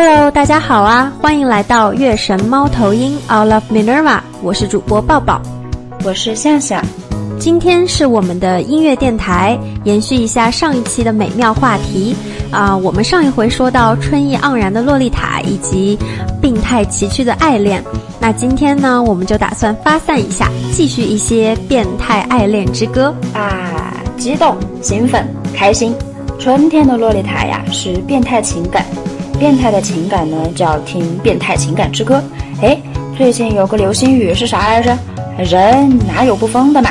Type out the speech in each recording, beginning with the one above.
Hello，大家好啊，欢迎来到月神猫头鹰 All of Minerva，我是主播抱抱，我是夏夏。今天是我们的音乐电台，延续一下上一期的美妙话题啊。我们上一回说到春意盎然的洛丽塔以及病态崎岖的爱恋，那今天呢，我们就打算发散一下，继续一些变态爱恋之歌啊，激动、兴奋、开心。春天的洛丽塔呀，是变态情感，变态的情感呢，就要听《变态情感之歌》。哎，最近有个流行语是啥来着？人哪有不疯的嘛？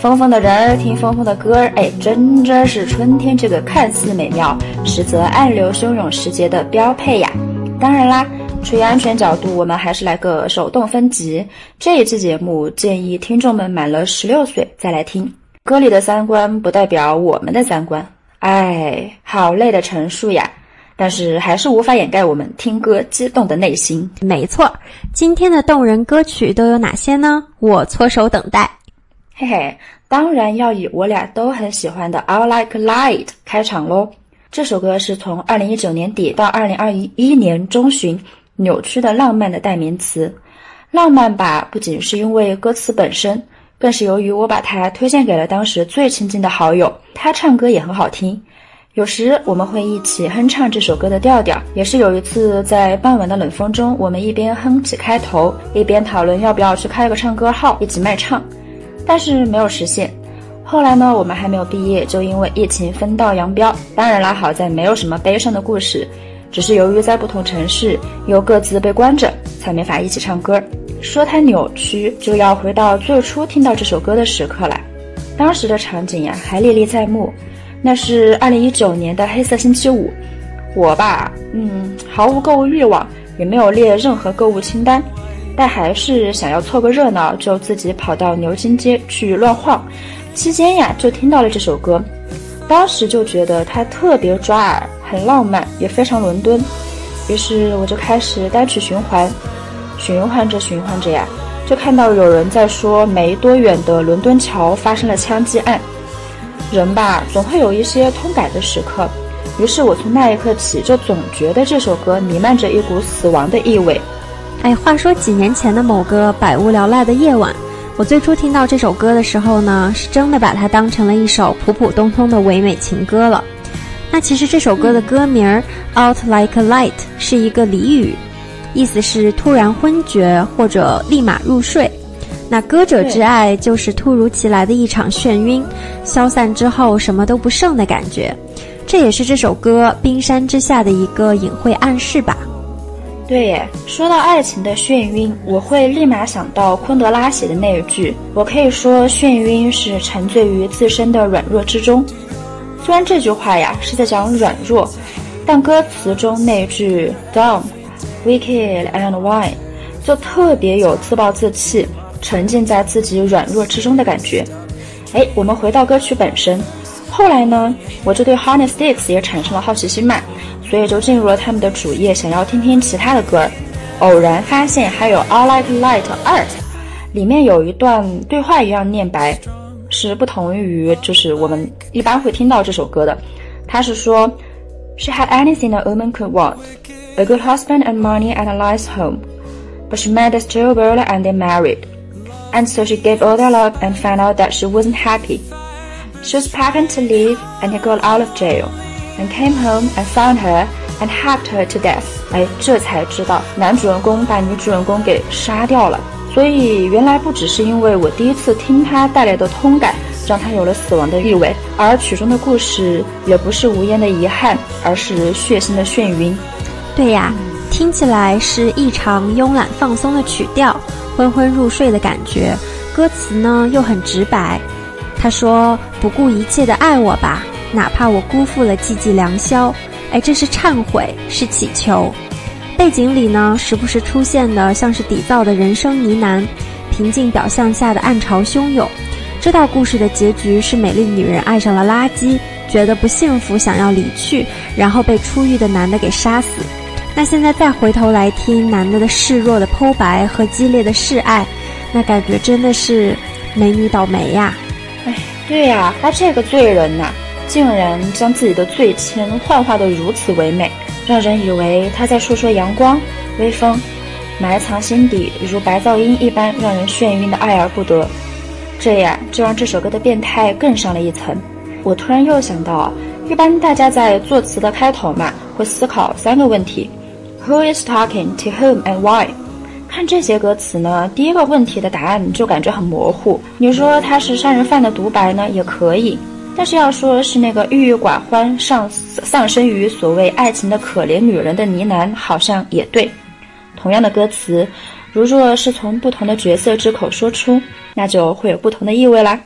疯疯的人听疯疯的歌儿，哎，真真是春天这个看似美妙，实则暗流汹涌时节的标配呀。当然啦，出于安全角度，我们还是来个手动分级。这一期节目建议听众们满了十六岁再来听。歌里的三观不代表我们的三观。哎，好累的陈述呀！但是还是无法掩盖我们听歌激动的内心。没错，今天的动人歌曲都有哪些呢？我搓手等待。嘿嘿，当然要以我俩都很喜欢的《I Like Light》开场喽。这首歌是从二零一九年底到二零二一年中旬扭曲的浪漫的代名词。浪漫吧，不仅是因为歌词本身。更是由于我把它推荐给了当时最亲近的好友，他唱歌也很好听，有时我们会一起哼唱这首歌的调调。也是有一次在傍晚的冷风中，我们一边哼起开头，一边讨论要不要去开个唱歌号一起卖唱，但是没有实现。后来呢，我们还没有毕业，就因为疫情分道扬镳。当然啦，好在没有什么悲伤的故事，只是由于在不同城市又各自被关着，才没法一起唱歌。说它扭曲，就要回到最初听到这首歌的时刻了。当时的场景呀，还历历在目。那是二零一九年的黑色星期五，我吧，嗯，毫无购物欲望，也没有列任何购物清单，但还是想要凑个热闹，就自己跑到牛津街去乱晃。期间呀，就听到了这首歌，当时就觉得它特别抓耳，很浪漫，也非常伦敦。于是我就开始单曲循环。循环着循环着呀，就看到有人在说没多远的伦敦桥发生了枪击案。人吧，总会有一些通感的时刻。于是我从那一刻起就总觉得这首歌弥漫着一股死亡的意味。哎，话说几年前的某个百无聊赖的夜晚，我最初听到这首歌的时候呢，是真的把它当成了一首普普通通的唯美情歌了。那其实这首歌的歌名儿 Out Like a Light 是一个俚语。意思是突然昏厥或者立马入睡，那歌者之爱就是突如其来的一场眩晕，消散之后什么都不剩的感觉，这也是这首歌冰山之下的一个隐晦暗示吧。对耶，说到爱情的眩晕，我会立马想到昆德拉写的那一句：“我可以说眩晕是沉醉于自身的软弱之中。”虽然这句话呀是在讲软弱，但歌词中那句 “dumb, wicked and why，就特别有自暴自弃、沉浸在自己软弱之中的感觉。哎，我们回到歌曲本身。后来呢，我就对 Honey Sticks 也产生了好奇心嘛，所以就进入了他们的主页，想要听听其他的歌儿。偶然发现还有 I Like Light 二，里面有一段对话一样念白，是不同于就是我们一般会听到这首歌的。他是说，She had anything a woman could want。a good husband and money and a nice home. But she met a stray girl and they married. And so she gave all their love and found out that she wasn't happy. She was packing to leave and he got out of jail and came home and found her and hacked her to death. 哎，这才知道男主人公把女主人公给杀掉了。所以原来不只是因为我第一次听他带来的通感，让他有了死亡的意味，而曲中的故事也不是无言的遗憾，而是血腥的眩晕。对呀，听起来是异常慵懒放松的曲调，昏昏入睡的感觉。歌词呢又很直白，他说：“不顾一切的爱我吧，哪怕我辜负了寂寂良宵。”哎，这是忏悔，是祈求。背景里呢，时不时出现的像是底噪的人声呢喃，平静表象下的暗潮汹涌。这道故事的结局是美丽女人爱上了垃圾，觉得不幸福，想要离去，然后被出狱的男的给杀死。那现在再回头来听男的的示弱的剖白和激烈的示爱，那感觉真的是美女倒霉呀！哎，对呀，他这个罪人呐，竟然将自己的罪愆幻化得如此唯美，让人以为他在诉说阳光、微风，埋藏心底如白噪音一般让人眩晕的爱而不得。这样就让这首歌的变态更上了一层。我突然又想到，一般大家在作词的开头嘛，会思考三个问题：Who is talking to whom and why？看这些歌词呢，第一个问题的答案就感觉很模糊。你说他是杀人犯的独白呢，也可以；但是要说是那个郁郁寡欢、上丧生于所谓爱情的可怜女人的呢喃，好像也对。同样的歌词，如若是从不同的角色之口说出，那就会有不同的意味啦。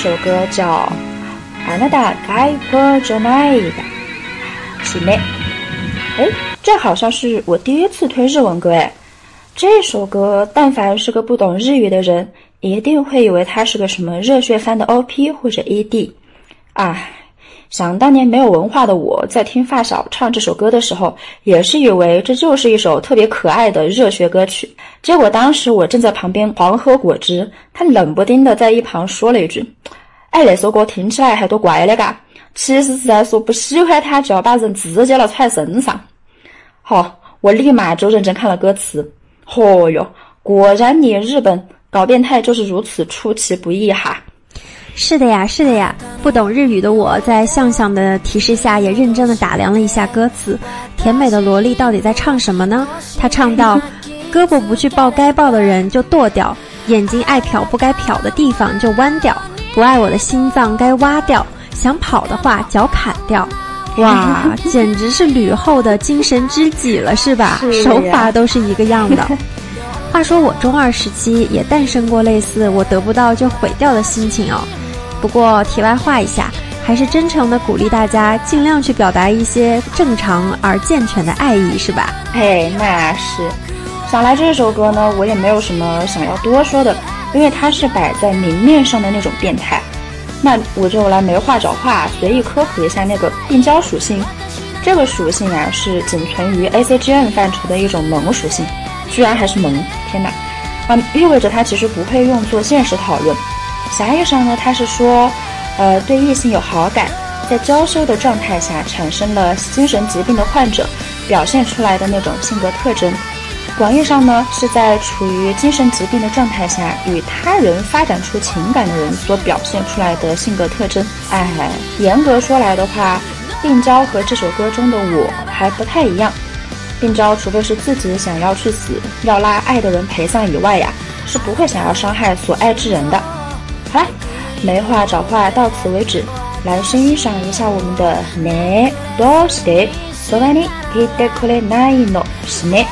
首歌叫《あなたが我じゃない的》，是妹。哎，这好像是我第一次推日文歌哎。这首歌，但凡是个不懂日语的人，一定会以为它是个什么热血番的 OP 或者 ED。啊， 想当年没有文化的我在听发小唱这首歌的时候，也是以为这就是一首特别可爱的热血歌曲。结果当时我正在旁边狂喝果汁，他冷不丁的在一旁说了一句：“哎，那首歌听起来还多乖的嘎。”其实是在说不喜欢他就要把人直接了踹身上。好，我立马就认真看了歌词。嚯哟，果然你日本搞变态就是如此出其不意哈。是的呀，是的呀。不懂日语的我在向向的提示下，也认真的打量了一下歌词。甜美的萝莉到底在唱什么呢？她唱到：胳膊不去抱该抱的人就剁掉，眼睛爱瞟不该瞟的地方就弯掉，不爱我的心脏该挖掉，想跑的话脚砍掉。哇，简直是吕后的精神知己了，是吧？手法都是一个样的。话说我中二时期也诞生过类似我得不到就毁掉的心情哦。不过题外话一下，还是真诚的鼓励大家尽量去表达一些正常而健全的爱意，是吧？嘿，那是。想来这首歌呢，我也没有什么想要多说的，因为它是摆在明面上的那种变态。那我就来没话找话，随意科普一下那个病娇属性。这个属性啊，是仅存于 ACGN 范畴的一种萌属性，居然还是萌！天哪，啊，意味着它其实不配用作现实讨论。狭义上呢，它是说，呃，对异性有好感，在娇羞的状态下产生了精神疾病的患者表现出来的那种性格特征。广义上呢，是在处于精神疾病的状态下与他人发展出情感的人所表现出来的性格特征。哎，严格说来的话，病娇和这首歌中的我还不太一样。病娇除非是自己想要去死，要拉爱的人陪葬以外呀，是不会想要伤害所爱之人的。好啦，没话找话到此为止。来欣赏一下我们的ねどうしてそばにいてくれないのしね。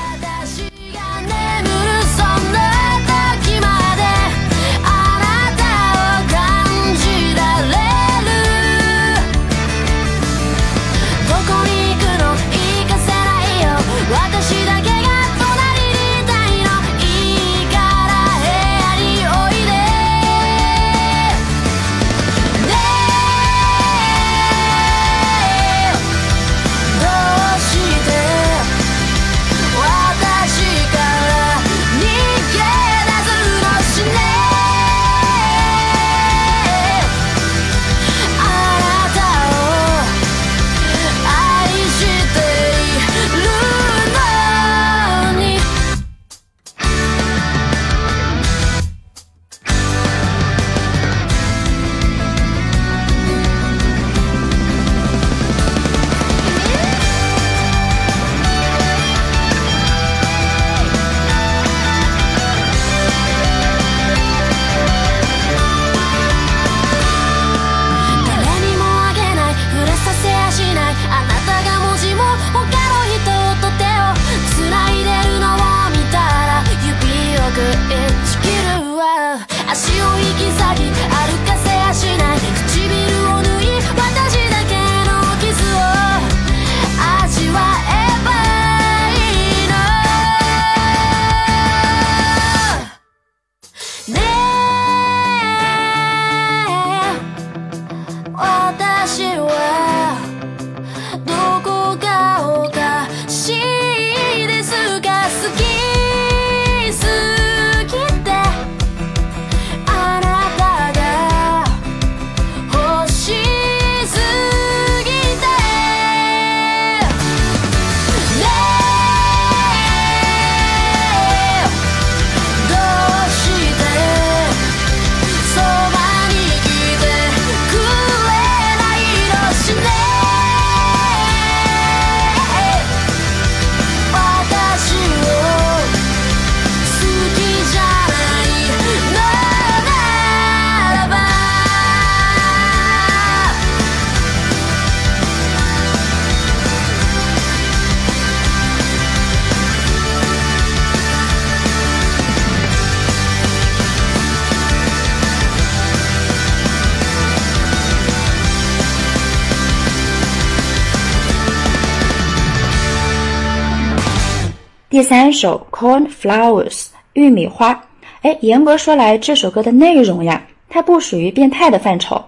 第三首《Cornflowers》玉米花，哎，严格说来，这首歌的内容呀，它不属于变态的范畴。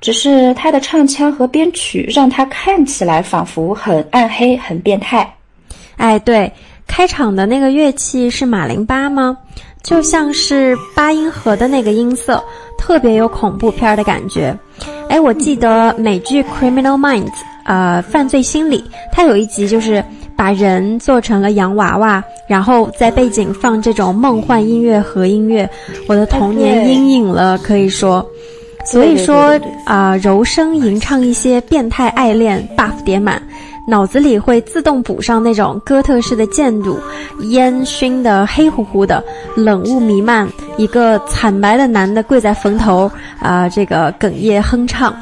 只是它的唱腔和编曲让它看起来仿佛很暗黑、很变态。哎，对，开场的那个乐器是马林巴吗？就像是八音盒的那个音色，特别有恐怖片的感觉。哎，我记得美剧《Criminal Minds》呃，犯罪心理，它有一集就是把人做成了洋娃娃，然后在背景放这种梦幻音乐和音乐，我的童年阴影了，可以说。所以说啊，柔声吟唱一些变态爱恋，buff 叠满。脑子里会自动补上那种哥特式的建筑，烟熏得黑乎乎的，冷雾弥漫，一个惨白的男的跪在坟头，啊，这个哽咽哼唱。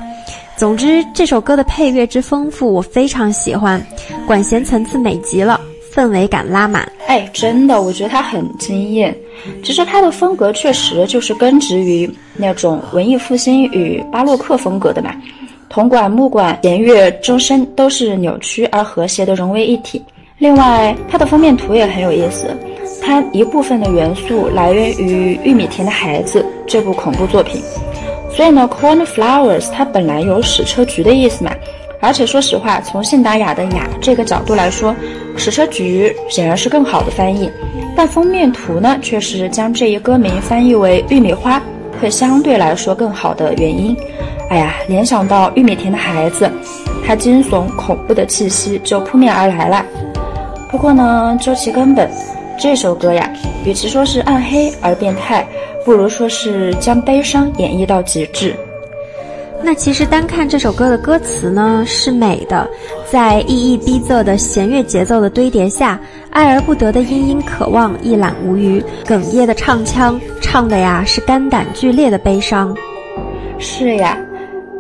总之，这首歌的配乐之丰富，我非常喜欢，管弦层次美极了，氛围感拉满。哎，真的，我觉得他很惊艳。其实他的风格确实就是根植于那种文艺复兴与巴洛克风格的嘛。铜管、木管、弦乐、钟声都是扭曲而和谐的融为一体。另外，它的封面图也很有意思，它一部分的元素来源于《玉米田的孩子》这部恐怖作品。所以呢，Cornflowers 它本来有矢车菊的意思嘛，而且说实话，从信达雅的雅这个角度来说，矢车菊显然是更好的翻译。但封面图呢，却是将这一歌名翻译为玉米花，会相对来说更好的原因。哎呀，联想到玉米田的孩子，他惊悚恐怖的气息就扑面而来了。不过呢，究其根本，这首歌呀，与其说是暗黑而变态，不如说是将悲伤演绎到极致。那其实单看这首歌的歌词呢，是美的，在意义逼仄的弦乐节奏的堆叠下，爱而不得的殷殷渴望一览无余，哽咽的唱腔唱的呀是肝胆俱裂的悲伤。是呀。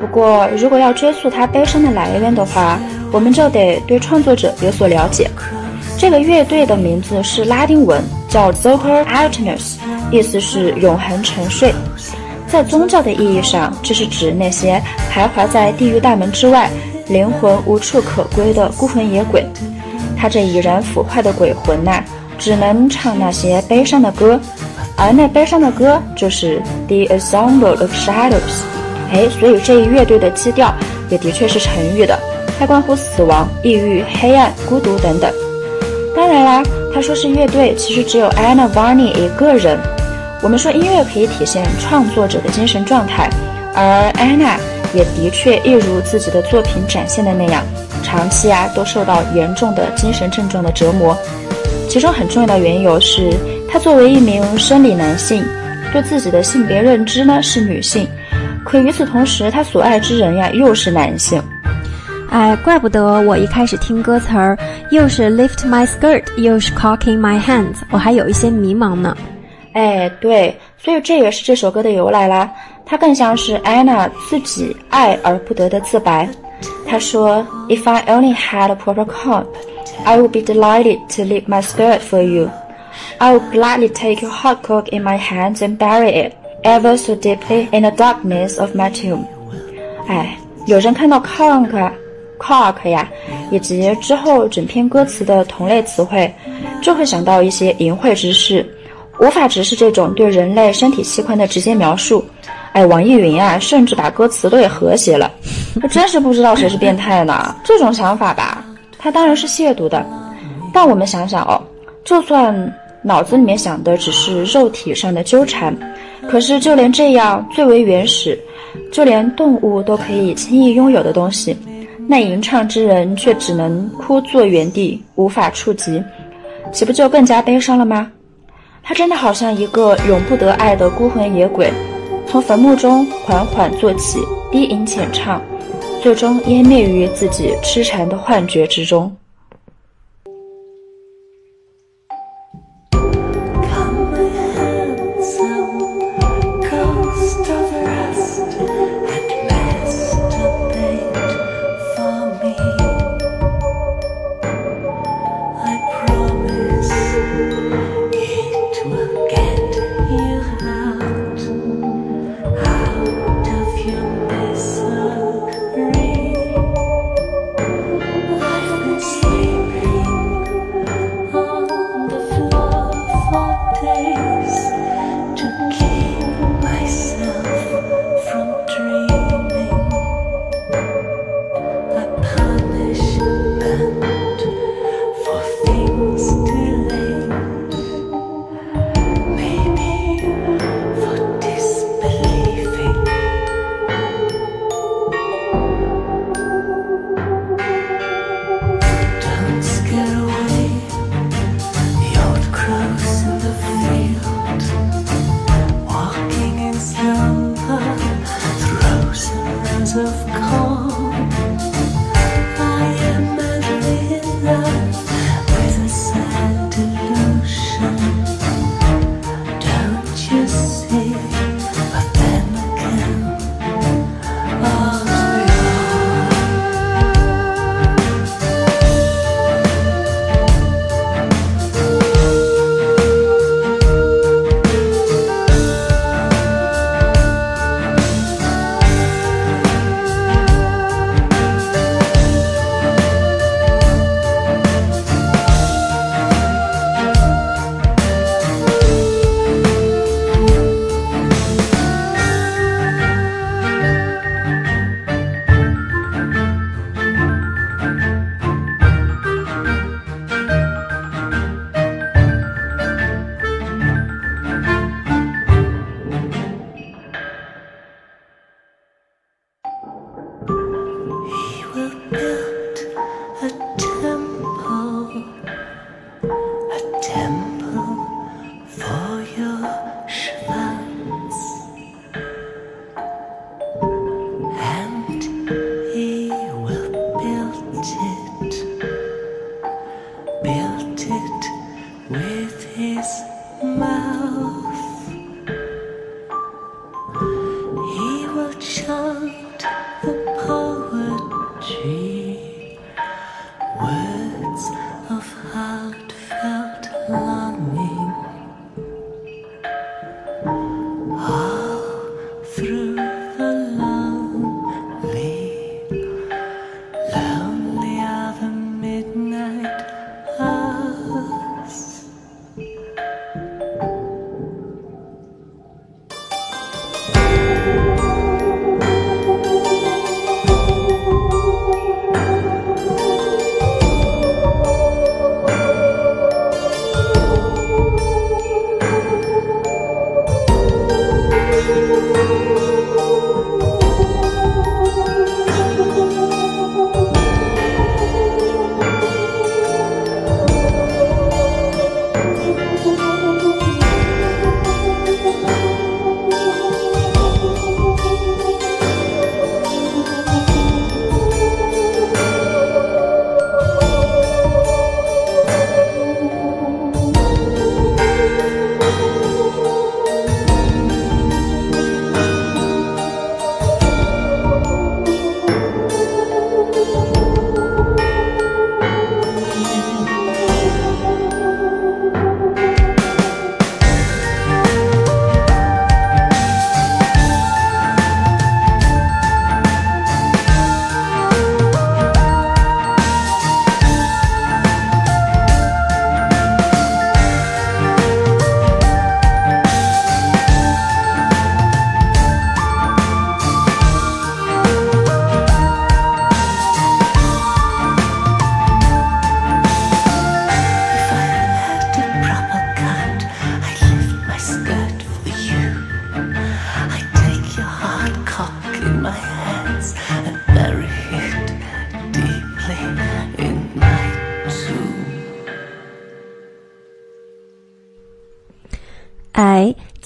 不过，如果要追溯他悲伤的来源的话，我们就得对创作者有所了解。这个乐队的名字是拉丁文，叫 Zohar Alternus，意思是永恒沉睡。在宗教的意义上，这是指那些徘徊在地狱大门之外、灵魂无处可归的孤魂野鬼。他这已然腐坏的鬼魂呐，只能唱那些悲伤的歌，而那悲伤的歌就是 The Ensemble of Shadows。哎，所以这一乐队的基调也的确是沉郁的，它关乎死亡、抑郁、黑暗、孤独等等。当然啦，他说是乐队，其实只有 Anna Varney 一个人。我们说音乐可以体现创作者的精神状态，而安娜也的确一如自己的作品展现的那样，长期啊都受到严重的精神症状的折磨。其中很重要的缘由是，她作为一名生理男性，对自己的性别认知呢是女性。可与此同时，她所爱之人呀又是男性，哎，怪不得我一开始听歌词儿又是 lift my skirt，又是 cocking my hands，我还有一些迷茫呢。哎，对，所以这也是这首歌的由来啦。它更像是 Anna 自己爱而不得的自白。他说：“If I only had a proper comb, I would be delighted to lift my skirt for you. I would gladly take your hot cock in my hands and bury it.” Ever so deeply in the darkness of my tomb。哎，有人看到 conk，cock 呀，以及之后整篇歌词的同类词汇，就会想到一些淫秽之事，无法直视这种对人类身体器官的直接描述。哎，网易云啊，甚至把歌词都给和谐了，真是不知道谁是变态呢？这种想法吧，它当然是亵渎的。但我们想想哦，就算脑子里面想的只是肉体上的纠缠。可是，就连这样最为原始，就连动物都可以轻易拥有的东西，那吟唱之人却只能枯坐原地，无法触及，岂不就更加悲伤了吗？他真的好像一个永不得爱的孤魂野鬼，从坟墓中缓缓坐起，低吟浅唱，最终湮灭于自己痴缠的幻觉之中。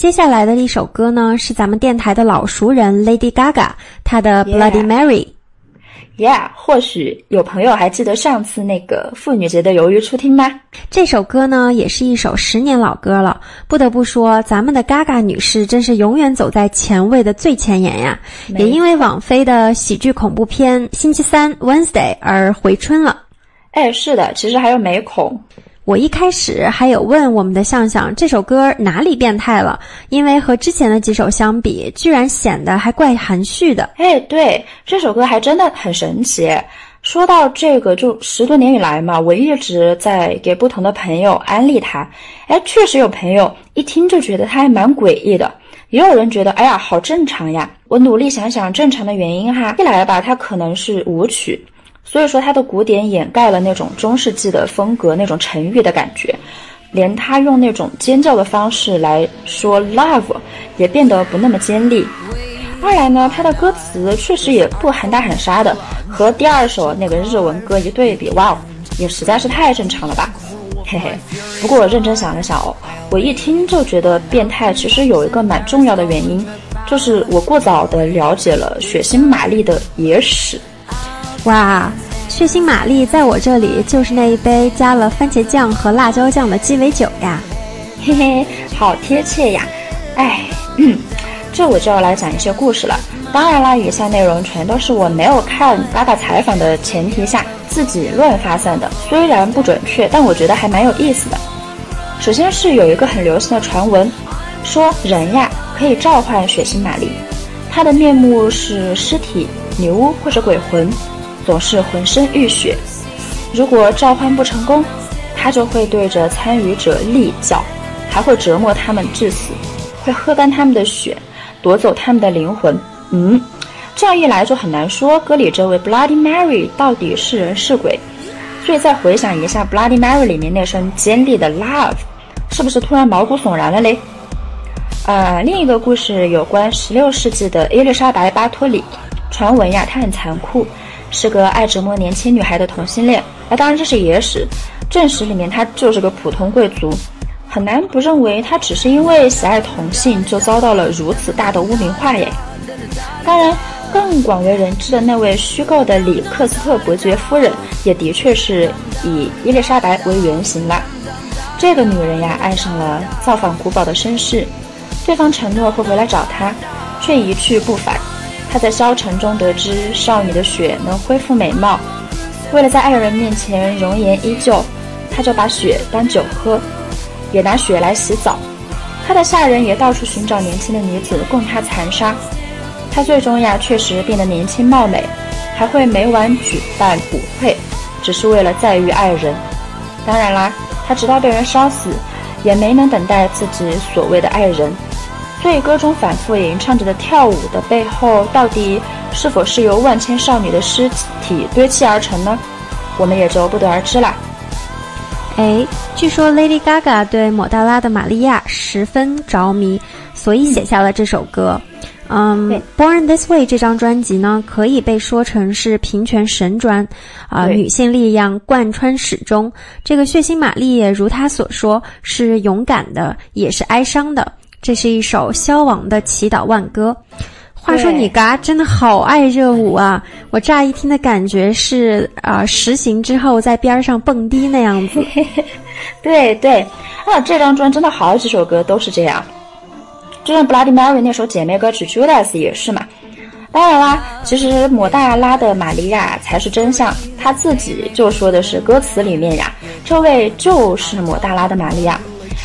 接下来的一首歌呢，是咱们电台的老熟人 Lady Gaga，她的 Bloody Mary。Yeah，或许有朋友还记得上次那个妇女节的鱿鱼初听吗？这首歌呢，也是一首十年老歌了。不得不说，咱们的 Gaga 女士真是永远走在前卫的最前沿呀！也因为网飞的喜剧恐怖片《星期三 Wednesday》而回春了。哎，是的，其实还有美恐。我一开始还有问我们的向向这首歌哪里变态了，因为和之前的几首相比，居然显得还怪含蓄的。哎，对，这首歌还真的很神奇。说到这个，就十多年以来嘛，我一直在给不同的朋友安利它。哎，确实有朋友一听就觉得它还蛮诡异的，也有人觉得哎呀好正常呀。我努力想想正常的原因哈，一来吧，它可能是舞曲。所以说，它的古典掩盖了那种中世纪的风格，那种沉郁的感觉，连他用那种尖叫的方式来说 love，也变得不那么尖利。二来呢，它的歌词确实也不喊打喊杀的，和第二首那个日文歌一对比，哇哦，也实在是太正常了吧，嘿嘿。不过我认真想了想哦，我一听就觉得变态，其实有一个蛮重要的原因，就是我过早的了解了血腥玛丽的野史。哇，血腥玛丽在我这里就是那一杯加了番茄酱和辣椒酱的鸡尾酒呀，嘿嘿，好贴切呀！哎，这我就要来讲一些故事了。当然啦，以下内容全都是我没有看八大采访的前提下自己乱发散的，虽然不准确，但我觉得还蛮有意思的。首先是有一个很流行的传闻，说人呀可以召唤血腥玛丽，她的面目是尸体、女巫或者鬼魂。总是浑身浴血，如果召唤不成功，他就会对着参与者厉叫，还会折磨他们致死，会喝干他们的血，夺走他们的灵魂。嗯，这样一来就很难说歌里这位 Bloody Mary 到底是人是鬼。所以再回想一下 Bloody Mary 里面那声尖利的 Love，是不是突然毛骨悚然了嘞？呃，另一个故事有关16世纪的伊丽莎白·巴托里，传闻呀，她很残酷。是个爱折磨年轻女孩的同性恋，那当然这是野史，正史里面他就是个普通贵族，很难不认为他只是因为喜爱同性就遭到了如此大的污名化耶。当然，更广为人知的那位虚构的里克斯特伯爵夫人，也的确是以伊丽莎白为原型了。这个女人呀，爱上了造访古堡的绅士，对方承诺会回来找她，却一去不返。他在消沉中得知少女的血能恢复美貌，为了在爱人面前容颜依旧，他就把血当酒喝，也拿血来洗澡。他的下人也到处寻找年轻的女子供他残杀。他最终呀，确实变得年轻貌美，还会每晚举办舞会，只是为了再遇爱人。当然啦，他直到被人烧死，也没能等待自己所谓的爱人。所以歌中反复吟唱着的跳舞的背后，到底是否是由万千少女的尸体堆砌而成呢？我们也就不得而知啦。哎，据说 Lady Gaga 对抹大拉的玛利亚十分着迷，所以写下了这首歌。嗯，Born This Way 这张专辑呢，可以被说成是平权神专，啊，女性力量贯穿始终。这个血腥玛丽也如她所说，是勇敢的，也是哀伤的。这是一首消亡的祈祷万歌。话说你嘎真的好爱热舞啊！我乍一听的感觉是啊，实行之后在边上蹦迪那样子。对对，啊，这张专真的好几首歌都是这样。就像 Bloody Mary 那首姐妹歌曲 Judas 也是嘛。当然啦，其实抹大拉的玛利亚才是真相，她自己就说的是歌词里面呀，这位就是抹大拉的玛利亚。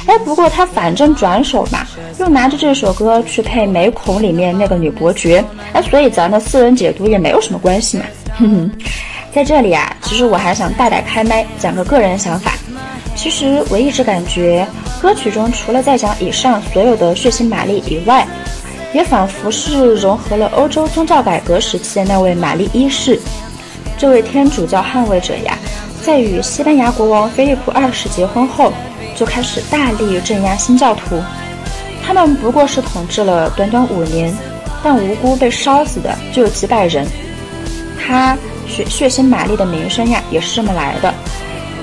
哎，不过她反正转手嘛，又拿着这首歌去配美恐里面那个女伯爵，哎，所以咱的私人解读也没有什么关系嘛。哼哼，在这里啊，其实我还想大胆开麦讲个个人想法。其实我一直感觉，歌曲中除了在讲以上所有的血腥玛丽以外，也仿佛是融合了欧洲宗教改革时期的那位玛丽一世。这位天主教捍卫者呀，在与西班牙国王菲利普二世结婚后，就开始大力镇压新教徒。他们不过是统治了短短五年，但无辜被烧死的就有几百人。他血血腥玛丽的名声呀，也是这么来的。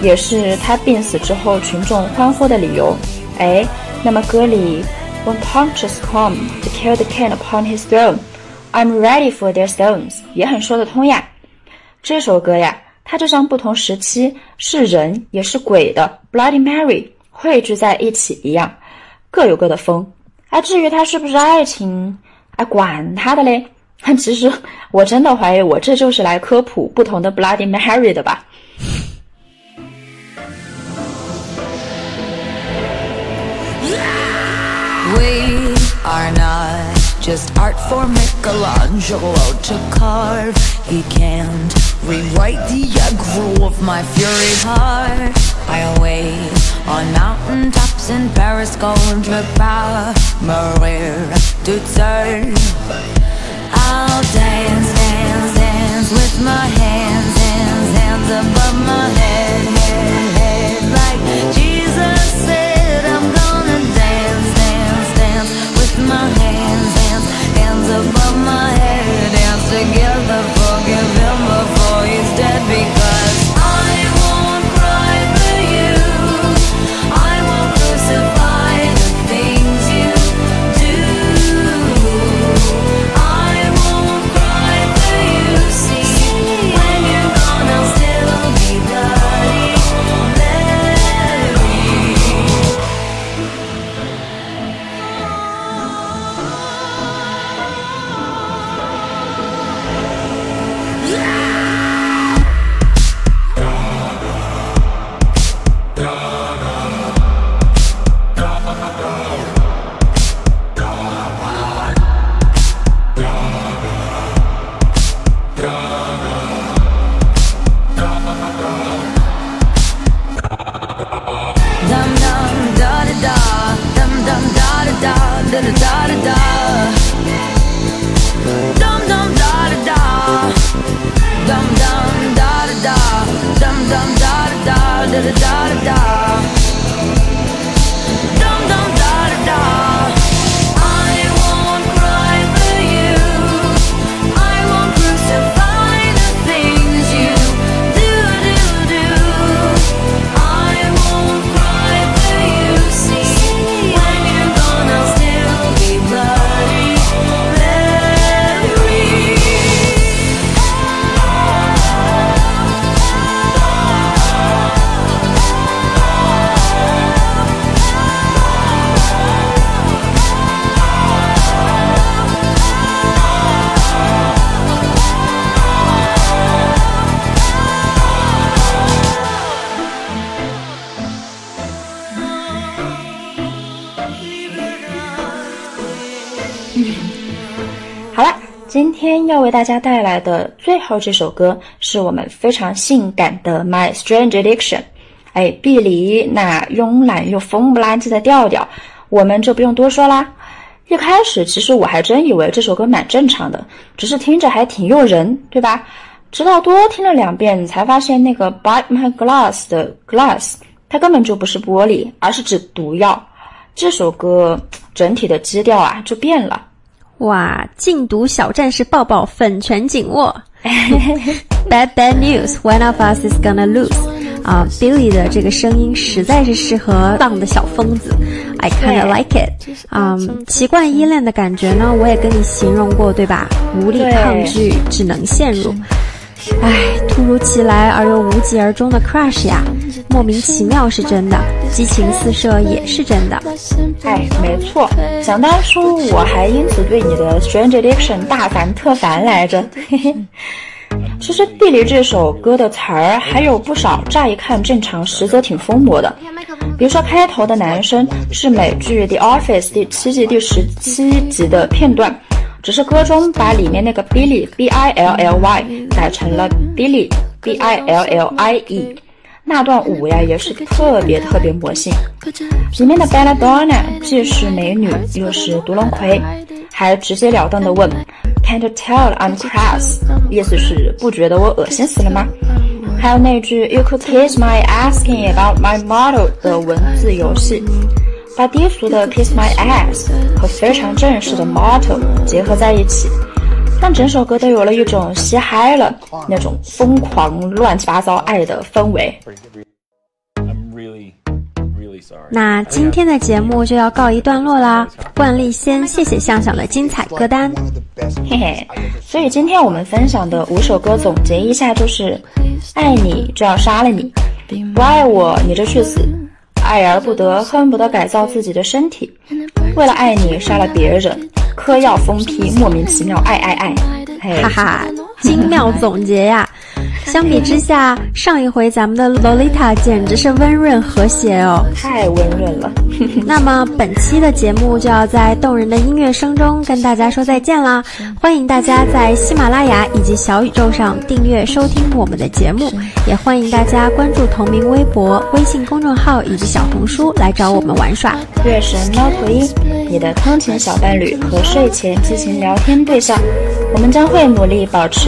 也是他病死之后群众欢呼的理由。哎，那么歌里 When Punches come to kill the king upon his throne, I'm ready for their stones 也很说得通呀。这首歌呀，它就像不同时期是人也是鬼的 Bloody Mary 汇聚在一起一样，各有各的风。哎，至于他是不是爱情，哎，管他的嘞。其实我真的怀疑我这就是来科普不同的 Bloody Mary 的吧。We are not just art for Michelangelo to carve. He can't rewrite the aggro of my fury heart. I'll wait on mountain tops in Paris, going to power, Maria to turn. I'll dance, dance, dance with my hands, hands, hands above my head, head, head, like Jesus said. I'm gonna dance, dance, dance with my above my head, dance together, 为大家带来的最后这首歌，是我们非常性感的《My Strange Addiction》。哎，碧梨那慵懒又疯不拉几的调调，我们就不用多说啦。一开始其实我还真以为这首歌蛮正常的，只是听着还挺诱人，对吧？直到多听了两遍，才发现那个 “bite my glass” 的 “glass”，它根本就不是玻璃，而是指毒药。这首歌整体的基调啊就变了。哇，禁毒小战士抱抱，粉拳紧握。Bad bad news, one of us is gonna lose. 啊，Billy 的这个声音实在是适合浪的小疯子，I kinda like it。啊，习惯依恋的感觉呢，我也跟你形容过，对吧？无力抗拒，只能陷入。唉，突如其来而又无疾而终的 crush 呀，莫名其妙是真的，激情四射也是真的。哎，没错，想当初我还因此对你的 Strange Addiction 大烦特烦来着。嘿嘿。其实《地理》这首歌的词儿还有不少，乍一看正常，实则挺疯魔的。比如说开头的男生是美剧《The Office》第七季第十七集的片段，只是歌中把里面那个 Billy B I L L Y 改成了 Billy B I L L I E，那段舞呀也是特别特别魔性。里面的 Belladonna 既是美女又是独龙葵，还直截了当的问。Can't tell I'm crass，意思是不觉得我恶心死了吗？还有那句 You could kiss my asking about my model 的文字游戏，把低俗的 kiss my ass 和非常正式的 motto 结合在一起，让整首歌都有了一种嘻嗨了那种疯狂乱七八糟爱的氛围。那今天的节目就要告一段落啦。惯例先谢谢向向的精彩歌单，嘿嘿。所以今天我们分享的五首歌总结一下，就是爱你就要杀了你，不爱我你就去死，爱而不得恨不得改造自己的身体，为了爱你杀了别人，嗑药疯批莫名其妙爱爱爱，哈哈，精妙总结呀。相比之下，上一回咱们的洛丽塔简直是温润和谐哦，太温润了。那么本期的节目就要在动人的音乐声中跟大家说再见啦！欢迎大家在喜马拉雅以及小宇宙上订阅收听我们的节目，也欢迎大家关注同名微博、微信公众号以及小红书来找我们玩耍。月神猫头鹰，你的通勤小伴侣和睡前激情聊天对象，我们将会努力保持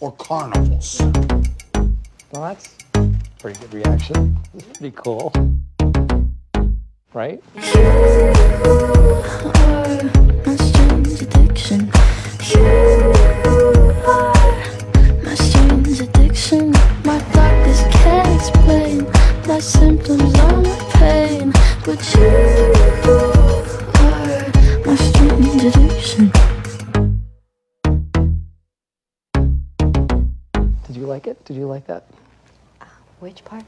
or carnivals. Well, that's pretty good reaction. It's pretty cool. Right? my strange addiction. my strange addiction. My doctors can't explain my symptoms or my pain. But you are my strange addiction. You like it? Did you like that? Which part?